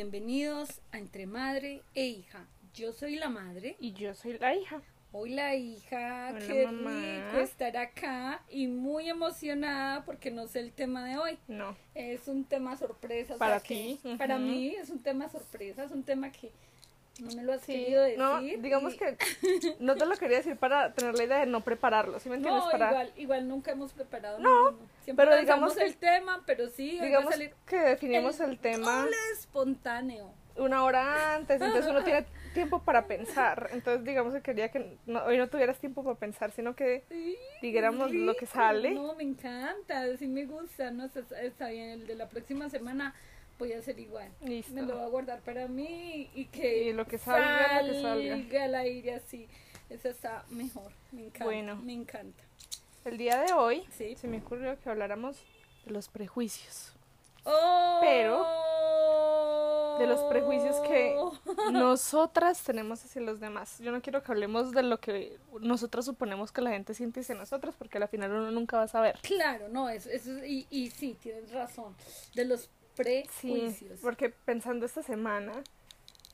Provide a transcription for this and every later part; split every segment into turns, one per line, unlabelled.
bienvenidos a Entre Madre e Hija. Yo soy la madre.
Y yo soy la hija.
Hoy la hija,
Hola,
qué
mamá.
rico estar acá y muy emocionada porque no sé el tema de hoy.
No.
Es un tema sorpresa.
Para ti,
Para mí es un tema sorpresa, es un tema que no me lo has
Sí,
querido decir.
no, digamos
y-
que no te lo quería decir para tener la idea de no prepararlo, ¿sí me entiendes?
No,
para,
igual, igual nunca hemos preparado
No,
ninguno. Siempre
pero digamos que-
el tema, pero sí,
digamos
salir
que definimos el, tema
doble espontáneo.
una hora antes, entonces uno tiene tiempo para pensar. Entonces, digamos que quería que no- hoy no tuvieras tiempo para pensar, sino que
Sí,
lo que sale.
No, me encanta, sí me gusta, no está, está bien. El de la próxima semana voy a hacer igual.
listo.
Me lo voy a guardar para mí y que
Y lo que salga, lo que salga.
salga al aire así. Eso está mejor, me encanta.
Bueno.
Me encanta.
El día de hoy
Sí.
se me ocurrió que habláramos de los prejuicios.
Oh.
Pero, de los prejuicios que nosotras tenemos hacia los demás. Yo no quiero que hablemos de lo que nosotras suponemos que la gente siente hacia nosotros, porque al final uno nunca va a saber.
Claro, no, eso, eso es- y, y sí, tienes razón. De los
Sí,
prejuicios.
porque pensando esta semana,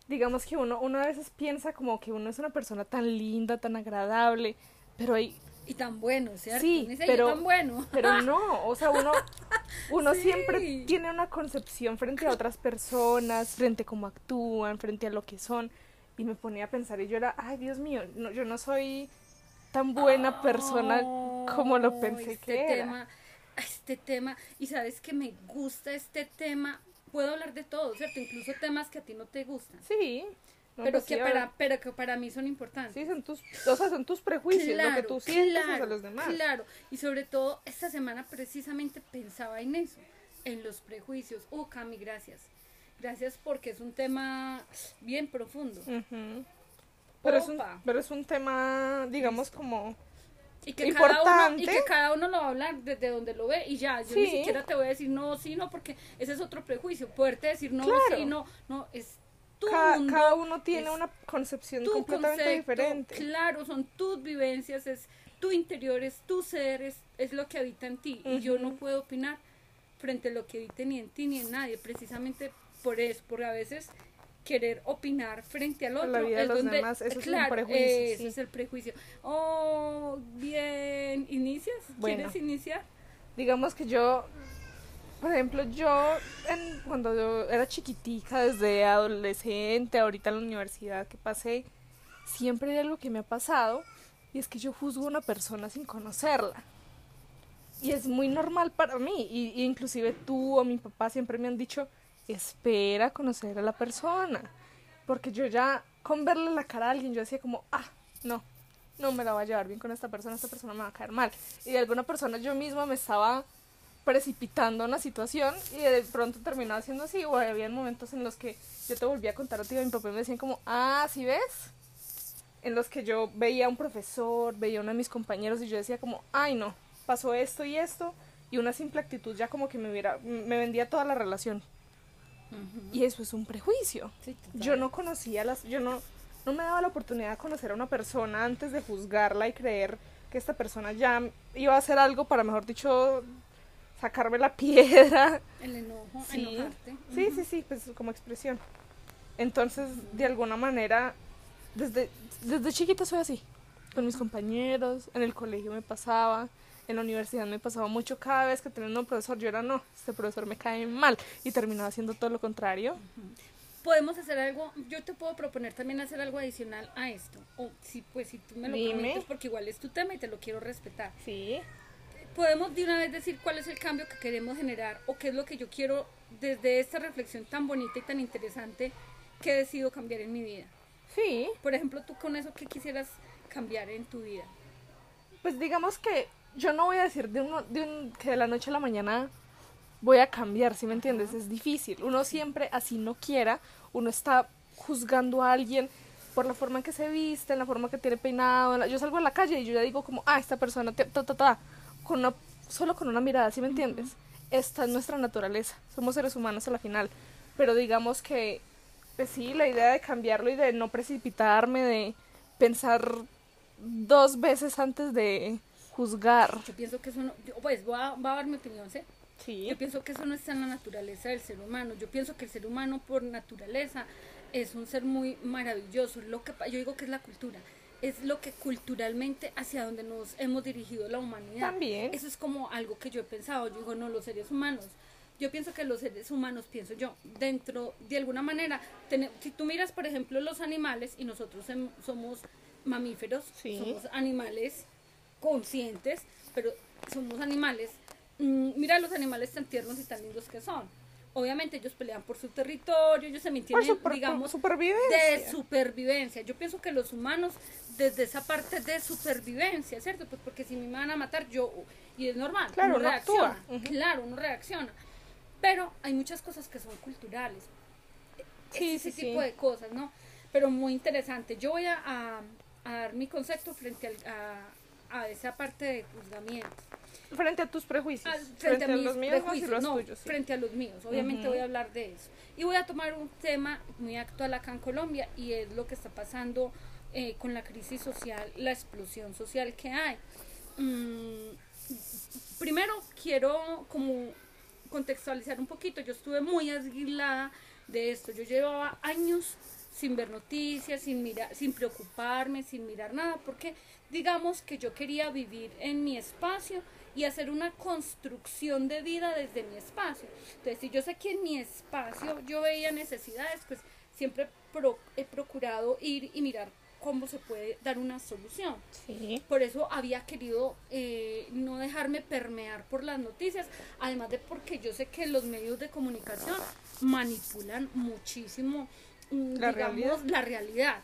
digamos que uno, uno a veces piensa como que uno es una persona tan linda, tan agradable, pero hay,
Y tan bueno, ¿cierto?
Sí,
Uno dice, "Yo
pero-
tan bueno.
pero no, o sea, uno, uno
Sí.
siempre tiene una concepción frente a otras personas, frente a cómo actúan, frente a lo que son, y me ponía a pensar y yo era, ay Dios mío, no, yo no soy tan buena persona como lo pensé
este
que era.
tema, este tema, y sabes que me gusta este tema, puedo hablar de todo, ¿cierto? Incluso temas que a ti no te gustan,
Sí. no,
pero,
pues
que
sí, a
para, pero que para mí son importantes.
Sí, son tus, o sea, son tus prejuicios, lo que tú sientes hacia los demás.
Claro, y sobre todo esta semana precisamente pensaba en eso, en los prejuicios. Oh, Cami, gracias. Gracias porque es un tema bien profundo.
Pero es, un, pero es un tema, digamos, como...
Y que, cada uno, y que cada uno lo va a hablar desde donde lo ve y ya, yo ni siquiera te voy a decir no, sí, no, porque ese es otro prejuicio, poderte decir no,
Claro.
sí, no, no, es tu
Cada,
mundo,
cada uno tiene una concepción completamente
concepto,
diferente.
claro, son tus vivencias, es tu interior, es tu ser, es, es lo que habita en ti, y yo no puedo opinar frente a lo que habita ni en ti ni en nadie, precisamente por eso, por a veces querer opinar frente al otro
la vida de los
donde
demás, eso es un prejuicio,
ese
sí.
es el prejuicio oh bien inicias
Bueno.
quieres iniciar
Digamos que yo, por ejemplo, yo en- cuando yo era chiquitica, desde adolescente, ahorita en la universidad que pasé, siempre hay algo que me ha pasado y es que yo juzgo a una persona sin conocerla. Y es muy normal para mí, y, y inclusive tú o mi papá siempre me han dicho, espera conocer a la persona, porque yo ya con verle la cara a alguien, yo decía como, ah, no, no me la voy a llevar bien con esta persona, esta persona me va a caer mal. Y de alguna persona yo misma me estaba precipitando en la situación y de pronto terminaba siendo así, o había momentos en los que yo te volvía a contar a ti, mi papá y me decían como, ah, ¿sí ves? En los que yo veía a un profesor, veía a uno de mis compañeros y yo decía como, ay no, pasó esto y esto, y una simple actitud ya como que me hubiera, me vendía toda la relación. Y eso es un prejuicio.
Sí.
Yo no conocía las, yo no, no me daba la oportunidad de conocer a una persona antes de juzgarla y creer que esta persona ya iba a hacer algo para, mejor dicho, sacarme la piedra.
el enojo
Sí.
enojarte
Sí, sí, sí, pues como expresión. Entonces, de alguna manera, desde, desde chiquita soy así. Con mis compañeros, en el colegio me pasaba, en la universidad me pasaba mucho. Cada vez que tenía un profesor, yo era, no, este profesor me cae mal. Y terminaba haciendo todo lo contrario.
podemos hacer algo, yo te puedo proponer también hacer algo adicional a esto. O si pues si tú me lo
Dime.
permites porque igual es tu tema y te lo quiero respetar.
Sí.
Podemos de una vez decir cuál es el cambio que queremos generar o qué es lo que yo quiero desde esta reflexión tan bonita y tan interesante que he decidido cambiar en mi vida.
Sí.
Por ejemplo, tú con eso qué quisieras cambiar en tu vida.
Pues digamos que yo no voy a decir de, uno, de un, que de la noche a la mañana voy a cambiar, ¿sí me entiendes? Es difícil. Uno siempre, así no quiera, uno está juzgando a alguien por la forma en que se viste, en la forma que tiene peinado. Yo salgo a la calle y yo ya digo como, ah, esta persona, ta, ta, ta, con una, solo con una mirada, ¿sí me entiendes? Esta es nuestra naturaleza. Somos seres humanos a la final. Pero digamos que, pues sí, la idea de cambiarlo y de no precipitarme, de pensar dos veces antes de juzgar.
Yo pienso que eso no, yo, pues voy a, voy a dar mi opinión, ¿sí?
Sí.
Yo pienso que eso no está en la naturaleza del ser humano. Yo pienso que el ser humano por naturaleza es un ser muy maravilloso. Lo que yo digo que es la cultura. Es lo que culturalmente hacia donde nos hemos dirigido la humanidad.
También.
Eso es como algo que yo he pensado. Yo digo, no, los seres humanos. Yo pienso que los seres humanos, pienso yo, dentro, de alguna manera, tene- si tú miras, por ejemplo, los animales, y nosotros em- somos mamíferos,
Sí.
somos animales conscientes, pero somos animales. mm, mira los animales tan tiernos y tan lindos que son. Obviamente ellos pelean por su territorio, ellos se mantienen,
super-
digamos,
supervivencia.
de supervivencia. Yo pienso que los humanos, desde esa parte de supervivencia, ¿cierto? Pues porque si me van a matar, yo, y es normal,
Claro,
uno reacciona, claro, uno reacciona. Pero hay muchas cosas que son culturales,
Sí,
ese
sí,
tipo
sí.
de cosas, ¿no? Pero muy interesante. Yo voy a, a- a dar mi concepto frente al- a, a esa parte de juzgamiento.
Frente a tus prejuicios.
Al- frente, a, mis
los míos
prejuicios,
los
no,
tuyos. sí.
frente a los míos. Obviamente voy a hablar de eso. Y voy a tomar un tema muy actual acá en Colombia y es lo que está pasando eh, con la crisis social, la explosión social que hay. Mm, primero quiero como contextualizar un poquito. Yo estuve muy aislada de esto. Yo llevaba años sin ver noticias, sin mirar, sin preocuparme, sin mirar nada, porque digamos que yo quería vivir en mi espacio y hacer una construcción de vida desde mi espacio. Entonces, si yo sé que en mi espacio yo veía necesidades, pues siempre pro- he procurado ir y mirar cómo se puede dar una solución.
Sí.
Por eso había querido eh, no dejarme permear por las noticias, además de porque yo sé que los medios de comunicación manipulan muchísimo,
La
digamos,
realidad.
la realidad.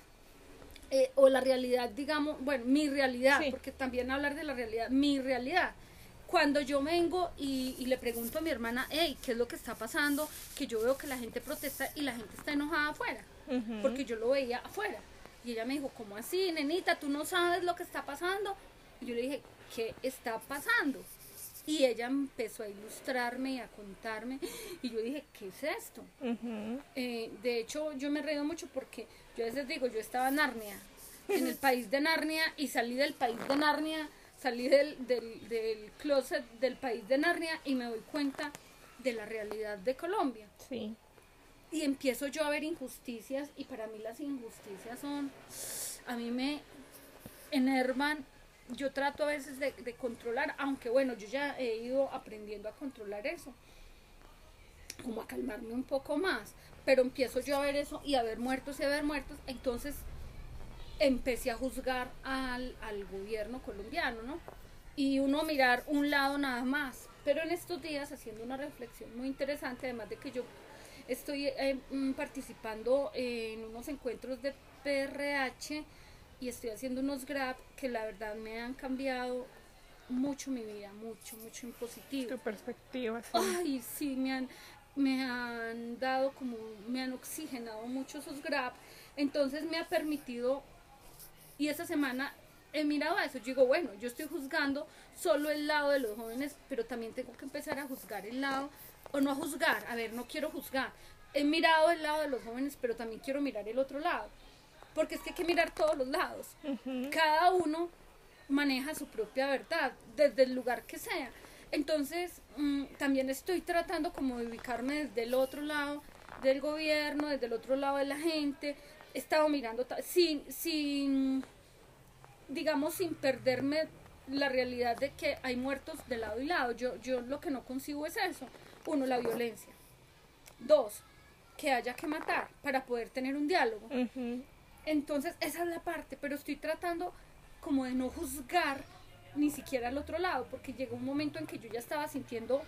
Eh, o la realidad, digamos, bueno, mi realidad,
Sí.
porque también hablar de la realidad, mi realidad. Cuando yo vengo y, y le pregunto a mi hermana, hey, ¿qué es lo que está pasando? Que yo veo que la gente protesta y la gente está enojada afuera porque yo lo veía afuera. Y ella me dijo, ¿cómo así, nenita? ¿Tú no sabes lo que está pasando? Y yo le dije, ¿qué está pasando? Y ella empezó a ilustrarme y a contarme. Y yo dije, ¿qué es esto? Eh, de hecho, yo me reído mucho porque yo a veces digo, yo estaba en Narnia, en el país de Narnia, y salí del país de Narnia, salí del, del, del closet del país de Narnia y me doy cuenta de la realidad de Colombia
Sí.
y empiezo yo a ver injusticias y para mí las injusticias son, a mí me enervan, yo trato a veces de, de controlar, aunque bueno, yo ya he ido aprendiendo a controlar eso, como a calmarme un poco más, pero empiezo yo a ver eso y a ver muertos y a ver muertos, entonces empecé a juzgar al, gobierno colombiano, ¿no? Y uno mirar un lado nada más. Pero en estos días haciendo una reflexión muy interesante, además de que yo estoy eh, mm, participando en unos encuentros de PRH y estoy haciendo unos grab que la verdad me han cambiado mucho mi vida, mucho, mucho en positivo.
Tu perspectiva, sí.
Ay, sí, me han, me han dado como, me han oxigenado mucho esos grab. Entonces me ha permitido, y esta semana he mirado a eso. Yo digo, bueno, yo estoy juzgando solo el lado de los jóvenes, pero también tengo que empezar a juzgar el lado, o no a juzgar, a ver, no quiero juzgar. He mirado el lado de los jóvenes, pero también quiero mirar el otro lado. Porque es que hay que mirar todos los lados cada uno maneja su propia verdad desde el lugar que sea. Entonces, mm, también estoy tratando como de ubicarme desde el otro lado del gobierno, desde el otro lado de la gente. He estado mirando sin, sin, digamos, sin perderme la realidad de que hay muertos de lado y lado. Yo, yo lo que no consigo es eso. Uno, la violencia. Dos, que haya que matar para poder tener un diálogo. Entonces, esa es la parte, pero estoy tratando como de no juzgar ni siquiera al otro lado, porque llegó un momento en que yo ya estaba sintiendo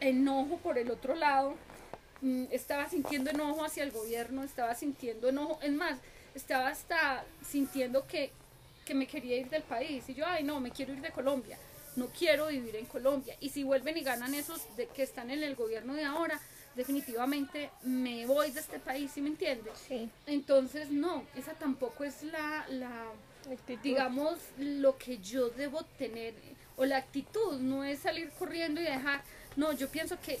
enojo por el otro lado, mm, estaba sintiendo enojo hacia el gobierno, estaba sintiendo enojo, es más, estaba hasta sintiendo que, que me quería ir del país, y yo, ay no, me quiero ir de Colombia, no quiero vivir en Colombia, y si vuelven y ganan esos de que están en el gobierno de ahora, definitivamente me voy de este país, ¿sí me entiendes?
Sí.
Entonces, no, esa tampoco es la, la,
Actitud.
digamos, lo que yo debo tener, o la actitud, no es salir corriendo y dejar, no, yo pienso que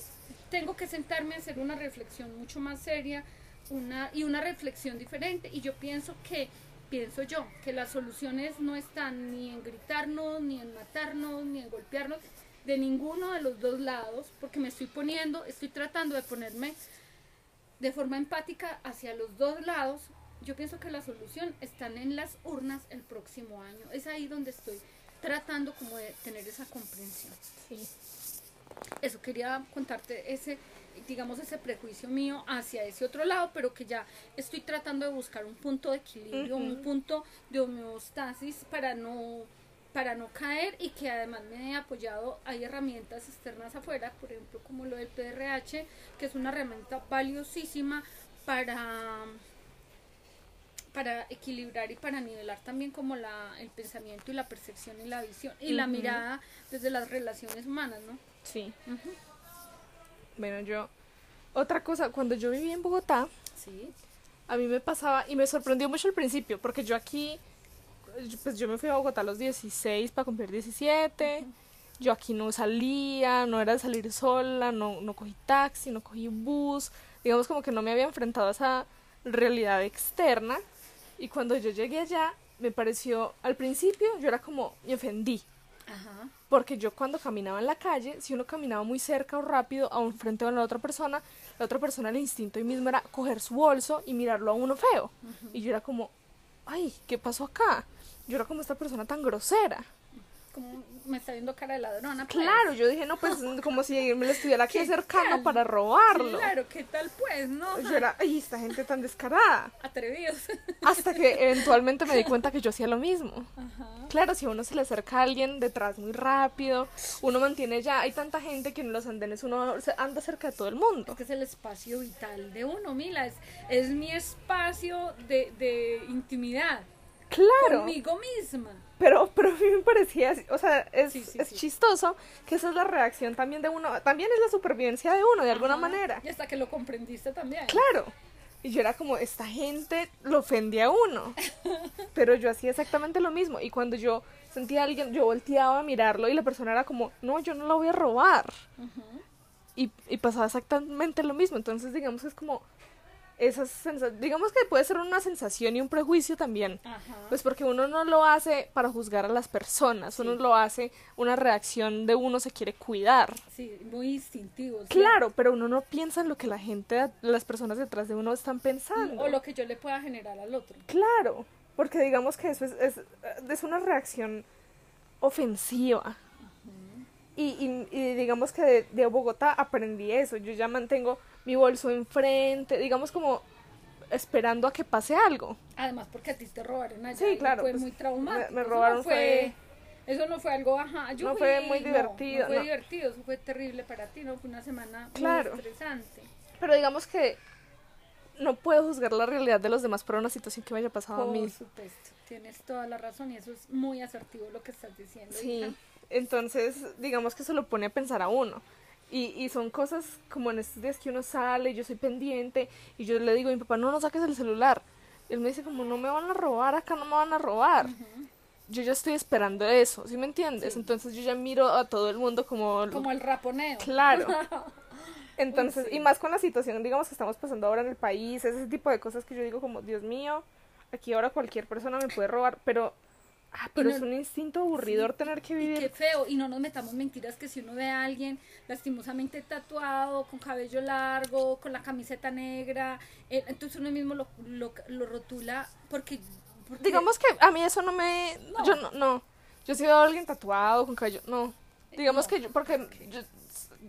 tengo que sentarme a hacer una reflexión mucho más seria una, y una reflexión diferente, y yo pienso que, pienso yo, que las soluciones no están ni en gritarnos, ni en matarnos, ni en golpearnos, de ninguno de los dos lados, porque me estoy poniendo, estoy tratando de ponerme de forma empática hacia los dos lados. Yo pienso que la solución están en las urnas el próximo año. Es ahí donde estoy tratando como de tener esa comprensión.
Sí.
Eso quería contarte ese digamos ese prejuicio mío hacia ese otro lado, pero que ya estoy tratando de buscar un punto de equilibrio, un punto de homeostasis para no para no caer y que además me he apoyado, hay herramientas externas afuera, por ejemplo como lo del PRH, que es una herramienta valiosísima para para equilibrar y para nivelar también como la, el pensamiento y la percepción y la visión y la mirada desde las relaciones humanas, ¿no?
Sí. Bueno, yo, otra cosa, cuando yo vivía en Bogotá,
sí.
a mí me pasaba, y me sorprendió mucho al principio, porque yo aquí, pues yo me fui a Bogotá a los 16 para cumplir 17, yo aquí no salía, no era de salir sola, no, no cogí taxi, no cogí bus, digamos como que no me había enfrentado a esa realidad externa, y cuando yo llegué allá, me pareció, al principio yo era como, me ofendí.
Ajá.
Porque yo cuando caminaba en la calle, si uno caminaba muy cerca o rápido a un frente de la otra persona, la otra persona el instinto ahí mismo era coger su bolso y mirarlo a uno feo. Y yo era como, ay, ¿qué pasó acá? Yo era como esta persona tan grosera
como me está viendo cara de ladrona. Pues.
Claro, yo dije, no, pues como si me lo estuviera aquí acercando para robarlo.
Claro, ¿qué tal pues, no?
Yo era, ay, esta gente tan descarada.
Atrevidos.
Hasta que eventualmente me di cuenta que yo hacía lo mismo. Claro, si a uno se le acerca a alguien detrás muy rápido, uno mantiene ya, hay tanta gente que en los andenes uno anda cerca de todo el mundo.
Es que es el espacio vital de uno, Mila, es, es mi espacio de, de intimidad.
Claro.
Conmigo misma.
Pero, pero a mí me parecía, o sea, es, es chistoso que esa es la reacción también de uno, también es la supervivencia de uno, de alguna manera.
Y hasta que lo comprendiste también.
Claro. Y yo era como, esta gente lo ofende a uno. Pero yo hacía exactamente lo mismo. Y cuando yo sentía a alguien, yo volteaba a mirarlo y la persona era como, no, yo no la voy a robar. y, y pasaba exactamente lo mismo. Entonces, digamos, es como, esas digamos que puede ser una sensación y un prejuicio también. Pues porque uno no lo hace para juzgar a las personas, uno lo hace una reacción de uno se quiere cuidar.
Sí, muy instintivo.
Claro, pero uno no piensa en lo que la gente, las personas detrás de uno están pensando.
O lo que yo le pueda generar al otro.
Claro, porque digamos que eso es, es, es una reacción ofensiva. Y, y, digamos que de, de Bogotá aprendí eso. Yo ya mantengo mi bolso enfrente, digamos como esperando a que pase algo.
Además, porque a ti te robaron allá.
Sí, claro.
Fue pues, muy traumático.
Me, robaron
eso no fue, Eso no fue algo, ajá.
no fue muy divertido.
No, fue divertido, eso fue terrible para ti, ¿no? Fue una semana
claro.
muy estresante.
Pero digamos que no puedo juzgar la realidad de los demás por una situación que me haya pasado
a
mí.
Por supuesto, tienes toda la razón y eso es muy asertivo lo que estás diciendo.
Sí, entonces digamos que se lo pone a pensar a uno. Y, y son cosas como en estos días que uno sale, yo soy pendiente y yo le digo a mi papá, no, no saques el celular. Y él me dice como, no me van a robar, acá no me van a robar. Yo ya estoy esperando eso, ¿sí me entiendes? Entonces yo ya miro a todo el mundo como...
Como el raponeo.
Claro. Entonces, y más con la situación, digamos, que estamos pasando ahora en el país, ese tipo de cosas que yo digo como, Dios mío, aquí ahora cualquier persona me puede robar, pero Ah, pero es un instinto aburridor tener que vivir.
qué feo, y no nos metamos mentiras que si uno ve a alguien lastimosamente tatuado, con cabello largo, con la camiseta negra, eh, entonces uno mismo lo, lo, lo rotula porque,
Digamos que a mí eso no me... Yo no, no. Yo si veo a alguien tatuado, con cabello... No. Digamos que yo, porque yo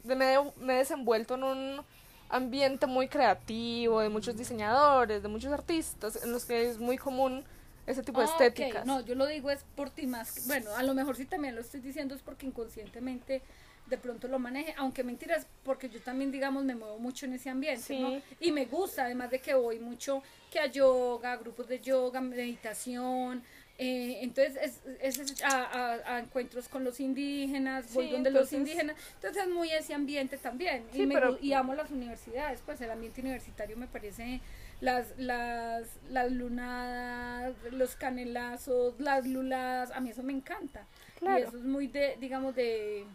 me, me he desenvuelto en un ambiente muy creativo, de muchos diseñadores, de muchos artistas, en los que es muy común ese tipo de ah, estéticas.
No, yo lo digo es por ti más. bueno, a lo mejor sí también lo estoy diciendo es porque inconscientemente de pronto lo maneje, aunque mentiras, porque yo también, digamos, me muevo mucho en ese ambiente, ¿no? Y me gusta, además de que voy mucho que a yoga, grupos de yoga, meditación, eh, entonces es, es a, encuentros con los indígenas, voy donde los indígenas, entonces es muy ese ambiente también, y, me, y amo las universidades, pues el ambiente universitario me parece las, las, las lunadas, los canelazos, las luladas, a mí eso me encanta. Y eso es muy de, digamos, de,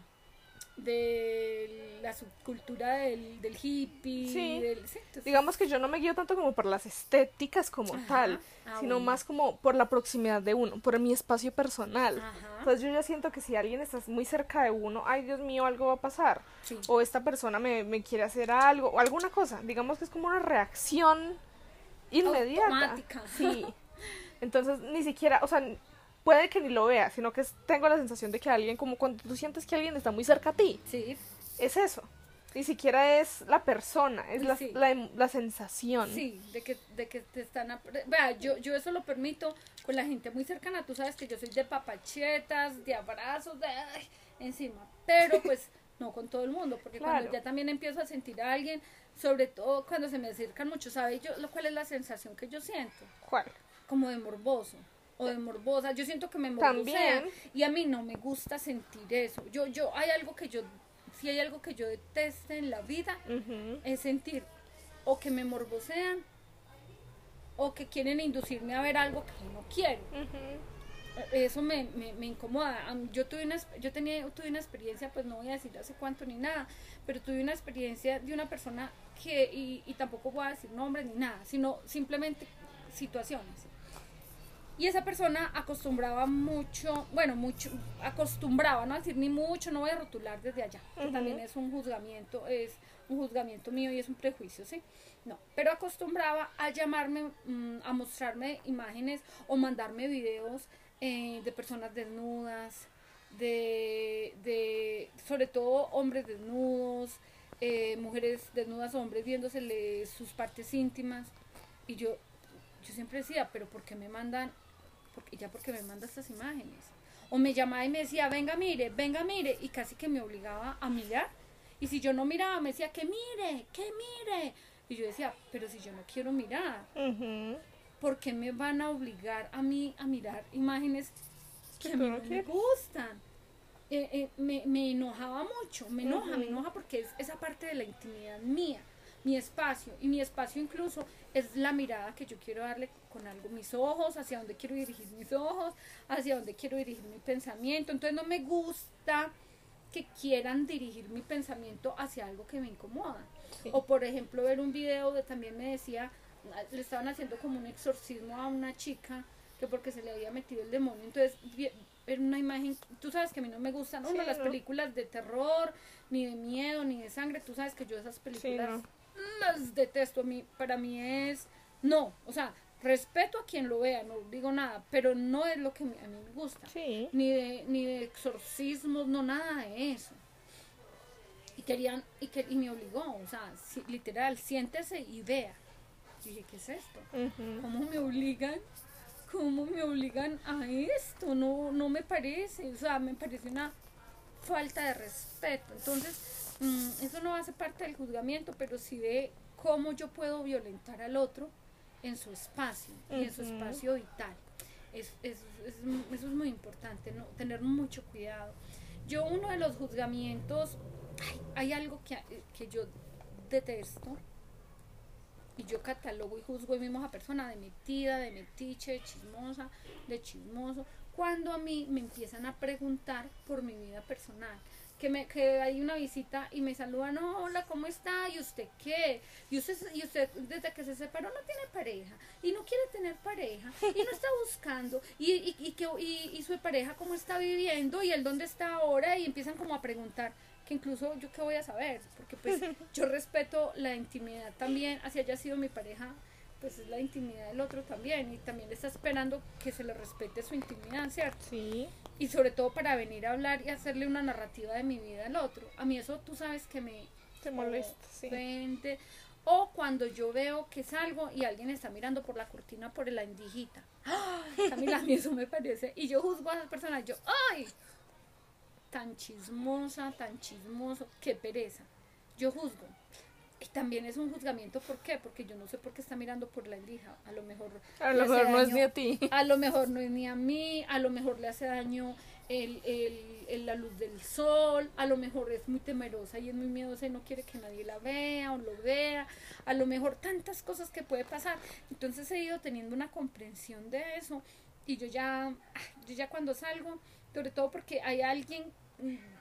de la subcultura del, del hippie.
Sí.
del- sí, entonces-
Digamos que yo no me guío tanto como por las estéticas como
Ajá.
tal,
Ah,
sino
bueno.
más como por la proximidad de uno, por mi espacio personal.
Ajá.
Entonces yo ya siento que si alguien está muy cerca de uno, ay Dios mío, algo va a pasar.
Sí.
O esta persona me, me quiere hacer algo, o alguna cosa. Digamos que es como una reacción inmediata.
Automática.
Sí. Entonces ni siquiera, o sea, puede que ni lo vea, sino que tengo la sensación de que alguien, como cuando tú sientes que alguien está muy cerca a ti,
Sí,
es eso. Ni siquiera es la persona, es la,
Sí.
la, em- la sensación.
sí, de que, de que te están... Vea, yo, yo eso lo permito con la gente muy cercana. Tú sabes que yo soy de papachetas, de abrazos, de... ay, encima. Pero pues no con todo el mundo, porque cuando
Claro.
ya también empiezo a sentir a alguien, sobre todo cuando se me acercan mucho, ¿sabe yo lo cuál es la sensación que yo siento?
¿Cuál?
como de morboso o de morbosa. Yo siento que me morbosean
También.
y a mí no me gusta sentir eso. Yo, yo, hay algo que yo, si hay algo que yo deteste en la vida, es sentir o que me morbosean o que quieren inducirme a ver algo que no quiero. Eso me, me, me incomoda. Yo tuve una, yo tenía, tuve una experiencia, pues no voy a decir hace cuánto ni nada, pero tuve una experiencia de una persona que, y, y tampoco voy a decir nombres ni nada, sino simplemente situaciones. Y esa persona acostumbraba mucho, bueno, mucho, acostumbraba, no a decir ni mucho, no voy a rotular desde allá, que también es un juzgamiento, es un juzgamiento mío y es un prejuicio, ¿sí? No, pero acostumbraba a llamarme, mm, a mostrarme imágenes o mandarme videos eh, de personas desnudas, de, de, sobre todo hombres desnudos, eh, mujeres desnudas, hombres viéndosele sus partes íntimas. Y yo, yo siempre decía, pero ¿por qué me mandan? Porque, ya porque me manda estas imágenes. O me llamaba y me decía, venga, mire, venga, mire, y casi que me obligaba a mirar. Y si yo no miraba, me decía, que mire, que mire. Y yo decía, pero si yo no quiero mirar,
Ujú.
¿Por qué me van a obligar a mí a mirar imágenes que a mí
no
me gustan? Eh, eh, me, me enojaba mucho, me enoja, me enoja porque es esa parte de la intimidad mía, mi espacio, y mi espacio incluso es la mirada que yo quiero darle con algo, mis ojos, hacia dónde quiero dirigir mis ojos, hacia dónde quiero dirigir mi pensamiento, entonces no me gusta que quieran dirigir mi pensamiento hacia algo que me incomoda.
Sí.
O por ejemplo ver un video de también me decía, le estaban haciendo como un exorcismo a una chica que porque se le había metido el demonio, entonces ver una imagen, tú sabes que a mí no me gustan uno
Sí,
las
no.
películas de terror, ni de miedo, ni de sangre, tú sabes que yo esas películas
no.
las detesto, a mí, para mí es, no, o sea, respeto a quien lo vea, no digo nada, pero no es lo que a mí me gusta
Sí.
ni de, ni de exorcismos, no nada de eso. Y querían, y, que, y me obligó, o sea, si- literal, siéntese y vea. Dije, ¿qué es esto? ¿Cómo me obligan? ¿Cómo me obligan a esto? No, no me parece, o sea, me parece una falta de respeto. Entonces, mm, eso no hace parte del juzgamiento, pero sí de cómo yo puedo violentar al otro en su espacio, y en su espacio vital. Es, es- es- eso es muy importante, ¿no? tener mucho cuidado. Yo uno de los juzgamientos, ay, hay algo que, que yo detesto, y yo catalogo y juzgo a misma persona de metida, de metiche, de chismosa, de chismoso, cuando a mí me empiezan a preguntar por mi vida personal. Que, me, que hay una visita y me saludan, "No, hola, ¿cómo está? ¿Y usted qué? ¿Y usted, y usted desde que se separó no tiene pareja? ¿Y no quiere tener pareja? ¿Y no está buscando? ¿Y, y, y, que, y, y su pareja cómo está viviendo? ¿Y él dónde está ahora? Y empiezan como a preguntar que incluso yo qué voy a saber, porque pues yo respeto la intimidad también, así haya sido mi pareja, pues es la intimidad del otro también, y también está esperando que se le respete su intimidad, ¿cierto?
Sí.
Y sobre todo para venir a hablar y hacerle una narrativa de mi vida al otro. A mí eso tú sabes que me
Te molesta, sí.
O cuando yo veo que salgo y alguien está mirando por la cortina por la indijita. ¡Ah! Camila, a mí eso me parece. Y yo juzgo a esas personas, yo, ¡ay! Tan chismosa, tan chismoso, qué pereza. Yo juzgo. Y también es un juzgamiento, ¿por qué? Porque yo no sé por qué está mirando por la indija. A lo mejor.
A lo mejor no es ni a ti.
a lo mejor no es ni a mí, a lo mejor le hace daño el, el- el- la luz del sol, a lo mejor es muy temerosa y es muy miedosa y no quiere que nadie la vea o lo vea, a lo mejor tantas cosas que puede pasar. Entonces he ido teniendo una comprensión de eso y yo ya, ah, yo ya cuando salgo, sobre todo porque hay alguien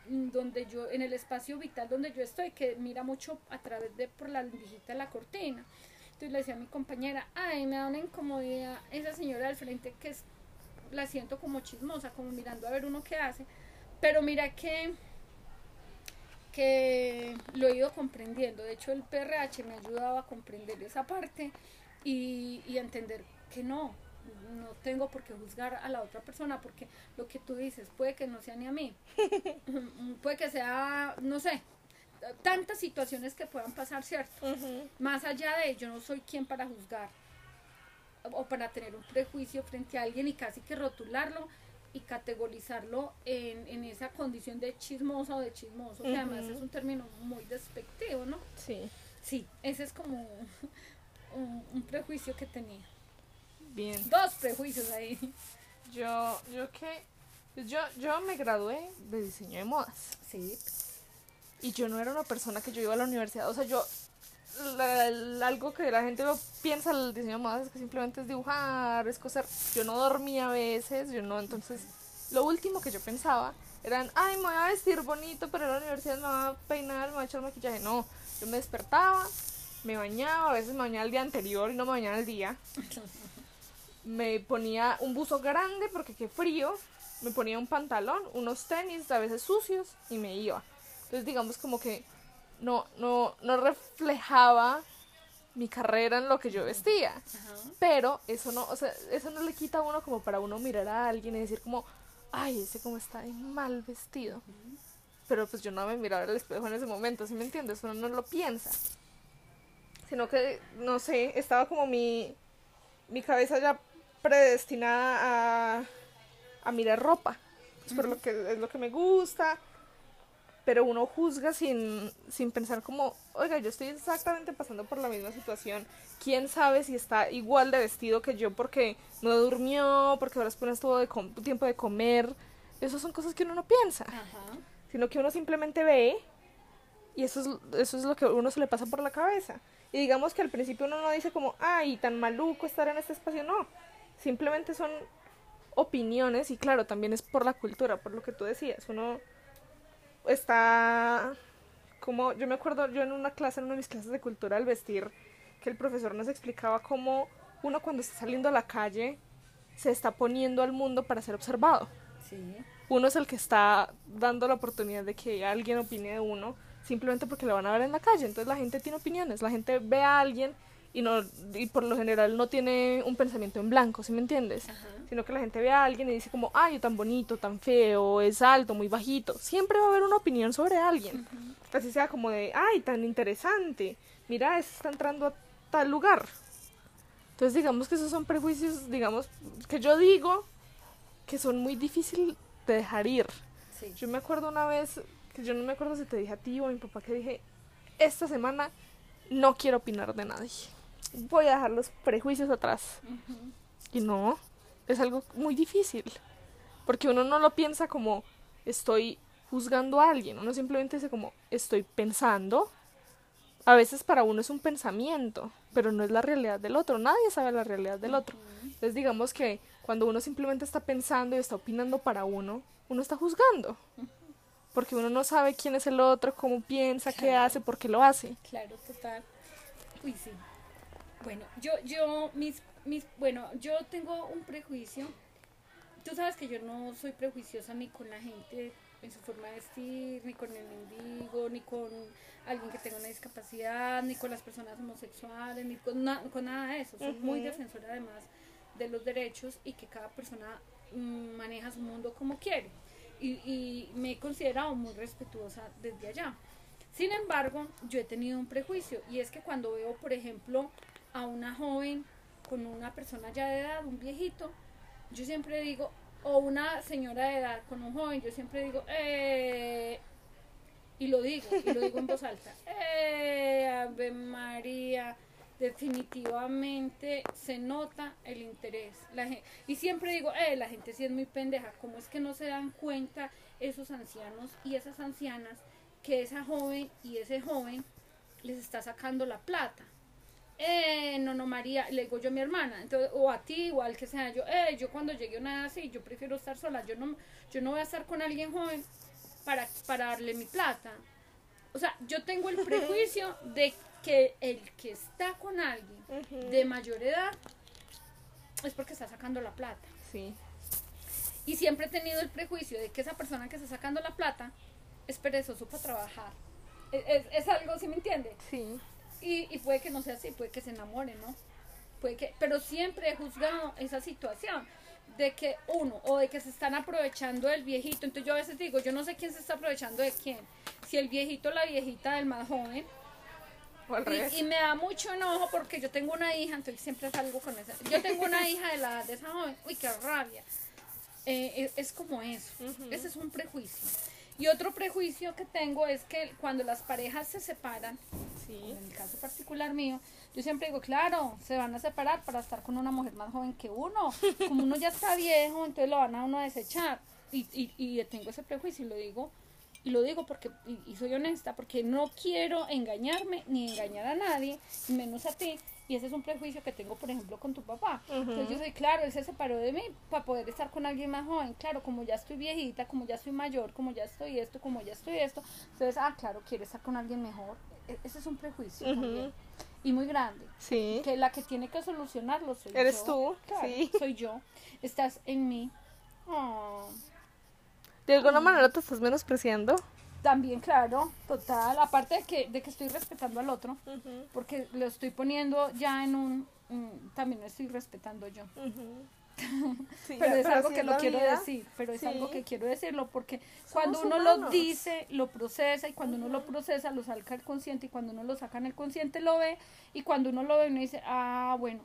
donde yo, en el espacio vital donde yo estoy, que mira mucho a través de por la lindijita la cortina. Entonces le decía a mi compañera, ay, me da una incomodidad esa señora del frente que la siento como chismosa, como mirando a ver uno qué hace. Pero mira que que lo he ido comprendiendo. De hecho, el PRH me ha ayudado a comprender esa parte y entender que no, no tengo por qué juzgar a la otra persona porque lo que tú dices puede que no sea ni a mí, puede que sea, no sé, tantas situaciones que puedan pasar, ¿cierto? Más allá de yo no soy quien para juzgar o para tener un prejuicio frente a alguien y casi que rotularlo y categorizarlo en, en esa condición de chismosa o de chismoso, que además es un término muy despectivo, ¿no?
Sí.
Sí, ese es como un, un prejuicio que tenía.
Bien.
Dos prejuicios ahí.
Yo, yo que, yo, yo me gradué de diseño de modas.
Sí.
Y yo no era una persona que yo iba a la universidad. O sea, yo, la- la- algo que la gente no piensa del diseño de modas es que simplemente es dibujar, es coser. Yo no dormía a veces, yo no, entonces, lo último que yo pensaba eran, ay, me voy a vestir bonito para ir a la universidad, me voy a peinar, me voy a echar maquillaje. No, yo me despertaba, me bañaba, a veces me bañaba el día anterior y no me bañaba el día. me ponía un buzo grande porque qué frío, me ponía un pantalón, unos tenis, a veces sucios, y me iba. Entonces digamos como que no, no, no reflejaba mi carrera en lo que yo vestía. Pero eso no, o sea, eso no le quita a uno como para uno mirar a alguien y decir como, ay, ese como está mal vestido. Pero pues yo no me miraba al espejo en ese momento, ¿sí me entiendes? Uno no lo piensa. Sino que, no sé, estaba como mi, mi cabeza ya predestinada a, a mirar ropa. Por lo que es lo que me gusta. Pero uno juzga sin, sin pensar como, oiga, yo estoy exactamente pasando por la misma situación. ¿Quién sabe si está igual de vestido que yo porque no durmió, porque ahora después tuvo de tiempo de comer? Esas son cosas que uno no piensa
Ajá.
sino que uno simplemente ve y eso es, eso es lo que a uno se le pasa por la cabeza. Y digamos que al principio uno no dice como, ay, tan maluco estar en este espacio, no. Simplemente son opiniones y claro, también es por la cultura, por lo que tú decías. Uno está como, yo me acuerdo, yo en una clase, en una de mis clases de cultura al vestir, que el profesor nos explicaba cómo uno cuando está saliendo a la calle se está poniendo al mundo para ser observado
Sí.
uno es el que está dando la oportunidad de que alguien opine de uno simplemente porque lo van a ver en la calle. Entonces la gente tiene opiniones, la gente ve a alguien y no y por lo general no tiene un pensamiento en blanco, ¿sí me entiendes?
Ajá.
Sino que la gente ve a alguien y dice como, ay, tan bonito, tan feo, es alto, muy bajito. Siempre va a haber una opinión sobre alguien. Así sea como de, ay, tan interesante, mira, ese está entrando a tal lugar. Entonces digamos que esos son prejuicios, digamos, que yo digo que son muy difíciles de dejar ir.
Sí.
Yo me acuerdo una vez, que yo no me acuerdo si te dije a ti o a mi papá, que dije, esta semana no quiero opinar de nadie. Voy a dejar los prejuicios atrás. Y no, es algo muy difícil. Porque uno no lo piensa como estoy juzgando a alguien, uno simplemente dice como estoy pensando. A veces para uno es un pensamiento, pero no es la realidad del otro. Nadie sabe la realidad del otro. Entonces digamos que cuando uno simplemente está pensando y está opinando para uno, uno está juzgando. Porque uno no sabe quién es el otro, cómo piensa, qué hace, por qué lo hace.
Claro, total. Uy, sí. Bueno, yo, yo, mis, mis, bueno, yo tengo un prejuicio. Tú sabes que yo no soy prejuiciosa ni con la gente en su forma de vestir, ni con el mendigo, ni con alguien que tenga una discapacidad, ni con las personas homosexuales, ni con, na- con nada de eso. Soy muy defensora además de los derechos y que cada persona mm, maneja su mundo como quiere. Y, y me he considerado muy respetuosa desde allá. Sin embargo, yo he tenido un prejuicio y es que cuando veo, por ejemplo, a una joven con una persona ya de edad, un viejito, yo siempre digo, o una señora de edad con un joven, yo siempre digo, eh, y lo digo, y lo digo en voz alta, eh, Ave María, definitivamente se nota el interés. La gen- y siempre digo, eh, la gente sí es muy pendeja, ¿cómo es que no se dan cuenta esos ancianos y esas ancianas que esa joven y ese joven les está sacando la plata? Eh, no, no, María, le digo yo a mi hermana, entonces, o a ti, o al que sea, yo, eh, yo cuando llegue a una edad así, yo prefiero estar sola, yo no, yo no voy a estar con alguien joven para, para darle mi plata. O sea, yo tengo el prejuicio de que el que está con alguien de mayor edad es porque está sacando la plata.
Sí.
Y siempre he tenido el prejuicio de que esa persona que está sacando la plata es perezoso para trabajar. Es, es- es algo, ¿sí me entiende?
Sí.
Y, y puede que no sea así, puede que se enamore, ¿no? Puede que, pero siempre he juzgado esa situación de que uno, o de que se están aprovechando del viejito. Entonces yo a veces digo, yo no sé quién se está aprovechando de quién. Si el viejito o la viejita del más joven. Y, y me da mucho enojo porque yo tengo una hija, entonces siempre salgo con esa. Yo tengo una hija de la edad de esa joven. Uy, qué rabia. Eh, es, es como eso. Ese es un prejuicio. Y otro prejuicio que tengo es que cuando las parejas se separan,
Sí.
en el caso particular mío, yo siempre digo, claro, se van a separar para estar con una mujer más joven que uno. Como uno ya está viejo, entonces lo van a uno a desechar. Y, y, y tengo ese prejuicio y lo digo, y lo digo porque, y, y soy honesta, porque no quiero engañarme ni engañar a nadie, menos a ti. Y ese es un prejuicio que tengo, por ejemplo, con tu papá. Entonces yo soy, claro, él se separó de mí para poder estar con alguien más joven. Claro, como ya estoy viejita, como ya soy mayor, como ya estoy esto, como ya estoy esto. Entonces, ah, claro, quiere estar con alguien mejor. E- Ese es un prejuicio también. Y muy grande.
Sí.
Que la que tiene que solucionarlo soy
Eres
yo.
tú,
Claro,
sí.
soy yo. Estás en mí. Oh.
De alguna manera te estás menospreciando.
También, claro, total. Aparte de que, de que estoy respetando al otro, porque lo estoy poniendo ya en un... también lo estoy respetando yo.
Sí,
pero es algo que
es
lo quiero
vida.
decir, pero es
Sí.
algo que quiero decirlo porque
Somos
cuando uno lo dice, lo procesa y cuando uno lo procesa lo saca el consciente y cuando uno lo saca en el consciente lo ve y cuando uno lo ve uno dice, ah, bueno,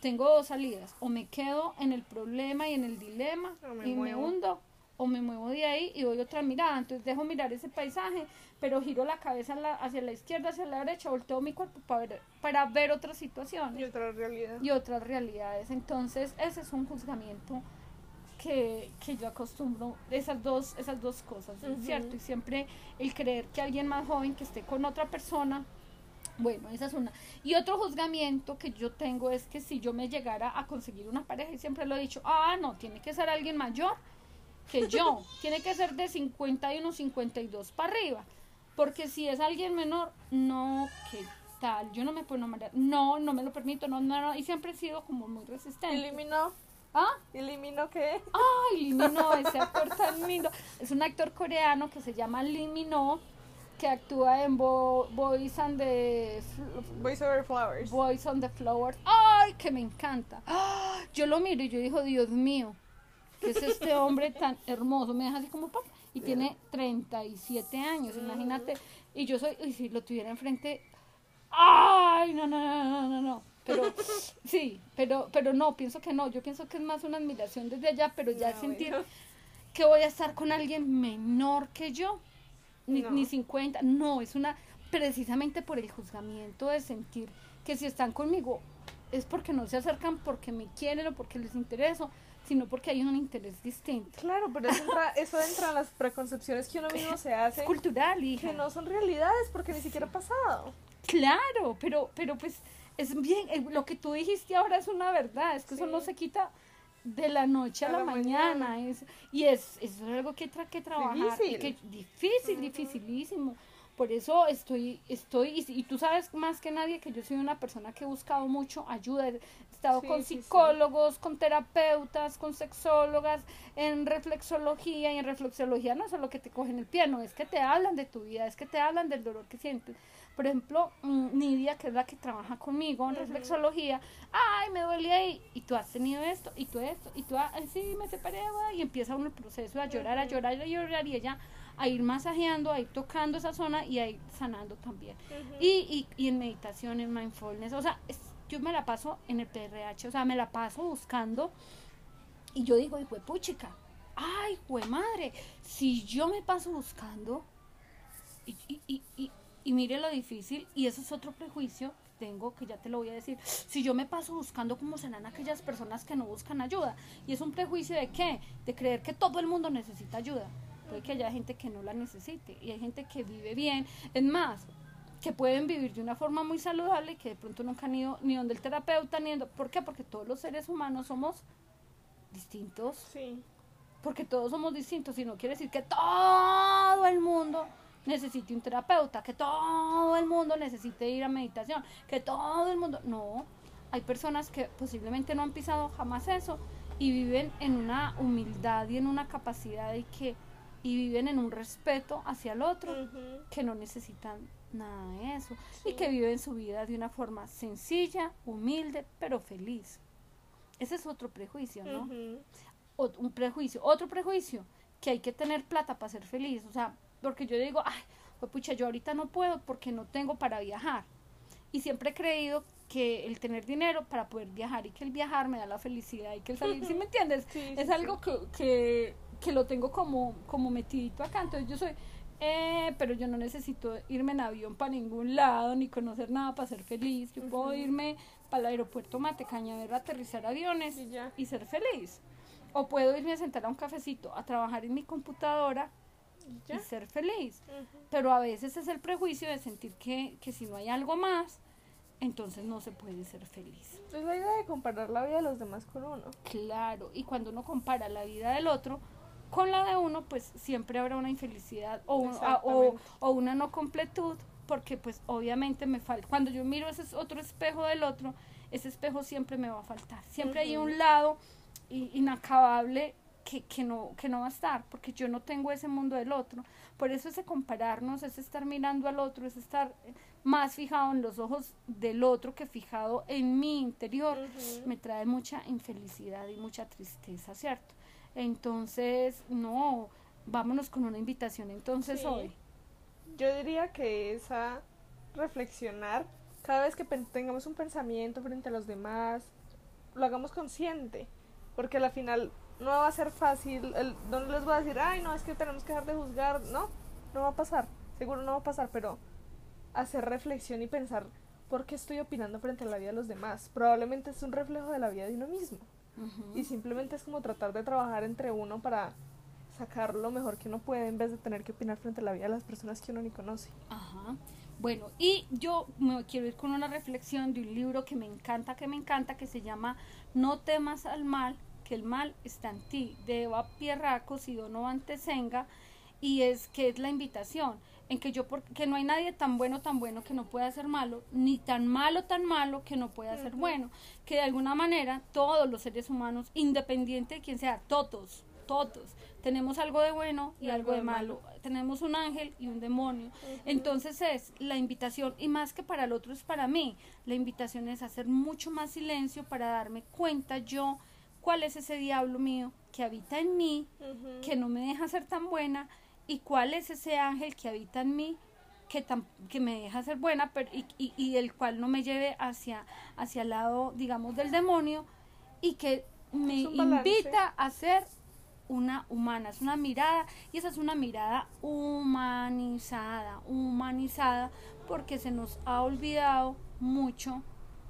tengo dos salidas, o me quedo en el problema y en el dilema
me
y me hundo o me muevo de ahí y doy otra mirada, entonces dejo mirar ese paisaje, pero giro la cabeza la- hacia la izquierda, hacia la derecha, volteo mi cuerpo para ver, para ver otras situaciones
Y otra realidad.
y otras realidades. Entonces, ese es un juzgamiento que, que yo acostumbro, esas dos, esas dos cosas, ¿es
Ujú.
¿cierto? Y siempre el creer que alguien más joven que esté con otra persona, bueno, esa es una. Y otro juzgamiento que yo tengo es que si yo me llegara a conseguir una pareja, y siempre lo he dicho, ah, no, tiene que ser alguien mayor que yo, tiene que ser de 51, 52 para arriba, porque si es alguien menor, no, ¿qué tal? Yo no me puedo enamorar, no, no me lo permito, no, no, no, y siempre he sido como muy resistente.
¿Eliminó?
¿Ah?
¿Eliminó qué?
Lee Min-ho, ese actor tan lindo. Es un actor coreano que se llama Min-ho, que actúa en Bo- Boys and the
Voice over flowers.
Boys on the Flowers. ¡Ay, que me encanta! ¡Ah! Yo lo miro y yo digo, Dios mío, ¿qué es este hombre tan hermoso? Me deja así como pop. Y tiene 37 años, imagínate. Y yo soy, y si lo tuviera enfrente, ¡ay! No, no, no, no, no, no. Pero sí, pero, pero no, pienso que no. Yo pienso que es más una admiración desde allá, pero ya
Ah,
sentir
bueno.
que voy a estar con alguien menor que yo, ni,
No.
ni 50, no, es una, precisamente por el juzgamiento de sentir que si están conmigo es porque no se acercan porque me quieren o porque les intereso, sino porque hay un interés distinto.
Claro, pero eso entra, eso entra en las preconcepciones que uno mismo se hace.
Es cultural, hija.
Que no son realidades porque ni siquiera ha pasado.
Claro, pero, pero pues es bien, eh, lo que tú dijiste ahora es una verdad, es que eso
Sí.
no se quita de la noche a, la, mañana, Es, y es, es algo que tra que trabajar, y
Difícil.
que difícil, dificilísimo. Por eso estoy, estoy, y, y tú sabes más que nadie que yo soy una persona que he buscado mucho ayuda, estado
Sí,
con
sí, sí.
psicólogos, con terapeutas, con sexólogas, en reflexología, y en reflexología no es solo que te cogen el pie, no, es que te hablan de tu vida, es que te hablan del dolor que sientes. Por ejemplo, mm, Nidia, que es la que trabaja conmigo en reflexología, ay, me duele ahí, y tú has tenido esto, y tú esto, y tú, ay, sí, me separé, güey", y empieza uno el proceso a llorar, a llorar, a llorar, y ella a ir masajeando, a ir tocando esa zona y a ir sanando también. y, y, y en meditación, en mindfulness, o sea, es- yo me la paso en el PRH, o sea, me la paso buscando, y yo digo, hijo puchica, ay, güey madre, si yo me paso buscando, y, y, y, y, mire lo difícil, y eso es otro prejuicio tengo, que ya te lo voy a decir, si yo me paso buscando cómo serán aquellas personas que no buscan ayuda, y es un prejuicio de qué, de creer que todo el mundo necesita ayuda, puede que haya gente que no la necesite, y hay gente que vive bien, es más, que pueden vivir de una forma muy saludable y que de pronto nunca han ido ni donde el terapeuta, ni donde, ¿por qué? Porque todos los seres humanos somos distintos,
Sí.
porque todos somos distintos y no quiere decir que todo el mundo necesite un terapeuta, que todo el mundo necesite ir a meditación, que todo el mundo, no, hay personas que posiblemente no han pisado jamás eso y viven en una humildad y en una capacidad y que y viven en un respeto hacia el otro que no necesitan nada de eso y que viven su vida de una forma sencilla, humilde, pero feliz. Ese es otro prejuicio, ¿no? un prejuicio, otro prejuicio, que hay que tener plata para ser feliz, o sea, porque yo digo, ay, pues pucha, yo ahorita no puedo porque no tengo para viajar. Y siempre he creído que el tener dinero para poder viajar y que el viajar me da la felicidad y que el salir, ¿sí me entiendes? es algo que, que, lo tengo como, como metidito acá, entonces yo soy, eh, pero yo no necesito irme en avión para ningún lado ni conocer nada para ser feliz, yo puedo irme para el aeropuerto Matecaña a ver aterrizar aviones y, ser feliz. O puedo irme a sentar a un cafecito a trabajar en mi computadora y ser feliz. Pero a veces es el prejuicio de sentir que, que si no hay algo más, entonces no se puede ser feliz.
Es la idea de comparar la vida de los demás con uno.
Claro, y cuando uno compara la vida del otro con la de uno, pues siempre habrá una infelicidad o, o, o, una no completud, porque pues obviamente me falta. Cuando yo miro ese otro espejo del otro, ese espejo siempre me va a faltar. Siempre hay un lado inacabable que, que, no, que no va a estar, porque yo no tengo ese mundo del otro. Por eso ese compararnos, es estar mirando al otro, es estar más fijado en los ojos del otro que fijado en mi interior, me trae mucha infelicidad y mucha tristeza, ¿cierto? Entonces, no, vámonos con una invitación entonces hoy.
Yo diría que es a reflexionar cada vez que tengamos un pensamiento frente a los demás, lo hagamos consciente, porque al final no va a ser fácil, el, no les voy a decir, ay, no, es que tenemos que dejar de juzgar, no, no va a pasar, seguro no va a pasar, pero hacer reflexión y pensar por qué estoy opinando frente a la vida de los demás. Probablemente es un reflejo de la vida de uno mismo. Y simplemente es como tratar de trabajar entre uno para sacar lo mejor que uno puede en vez de tener que opinar frente a la vida de las personas que uno ni conoce.
Ajá. Bueno, y yo me quiero ir con una reflexión de un libro que me encanta, que me encanta, que se llama No temas al mal, que el mal está en ti, de Eva Pierracos y Donovan Tesenga, y es que es la invitación en que yo porque no hay nadie tan bueno tan bueno que no pueda ser malo ni tan malo tan malo que no pueda ser bueno. Que de alguna manera todos los seres humanos independiente de quién sea todos todos tenemos algo de bueno y, algo, de malo. tenemos un ángel y un demonio. Entonces es la invitación y más que para el otro es para mí. La invitación es hacer mucho más silencio para darme cuenta yo cuál es ese diablo mío que habita en mí que no me deja ser tan buena y cuál es ese ángel que habita en mí que, que me deja ser buena pero, y, y, el cual no me lleve hacia, hacia el lado, digamos, del demonio y que me invita a ser una humana, es una mirada y esa es una mirada humanizada, humanizada porque se nos ha olvidado mucho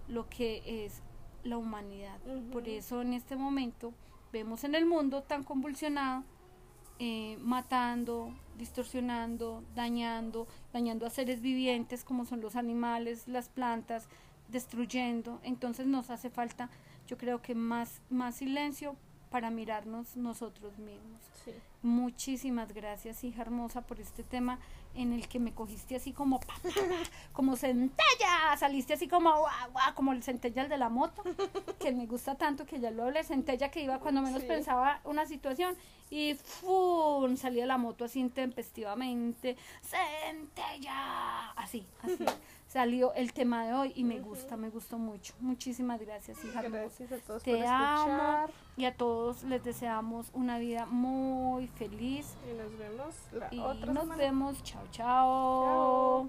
lo que es la humanidad. Por eso en este momento vemos en el mundo tan convulsionado eh, matando, distorsionando, dañando, dañando a seres vivientes como son los animales, las plantas, destruyendo. Entonces nos hace falta, yo creo que más, más silencio para mirarnos nosotros mismos. Muchísimas gracias, hija hermosa, por este tema en el que me cogiste así como como centella, saliste así como como el centella el de la moto, que me gusta tanto que ya lo hablé, centella que iba cuando menos pensaba una situación y ¡fum! salía la moto así intempestivamente, centella, así, así. salió el tema de hoy y me gusta, me gustó mucho. Muchísimas gracias, hija.
Gracias a todos
Te por amo y a todos les deseamos una vida muy feliz.
Y nos vemos la
y
otra
nos vemos. chao. chao.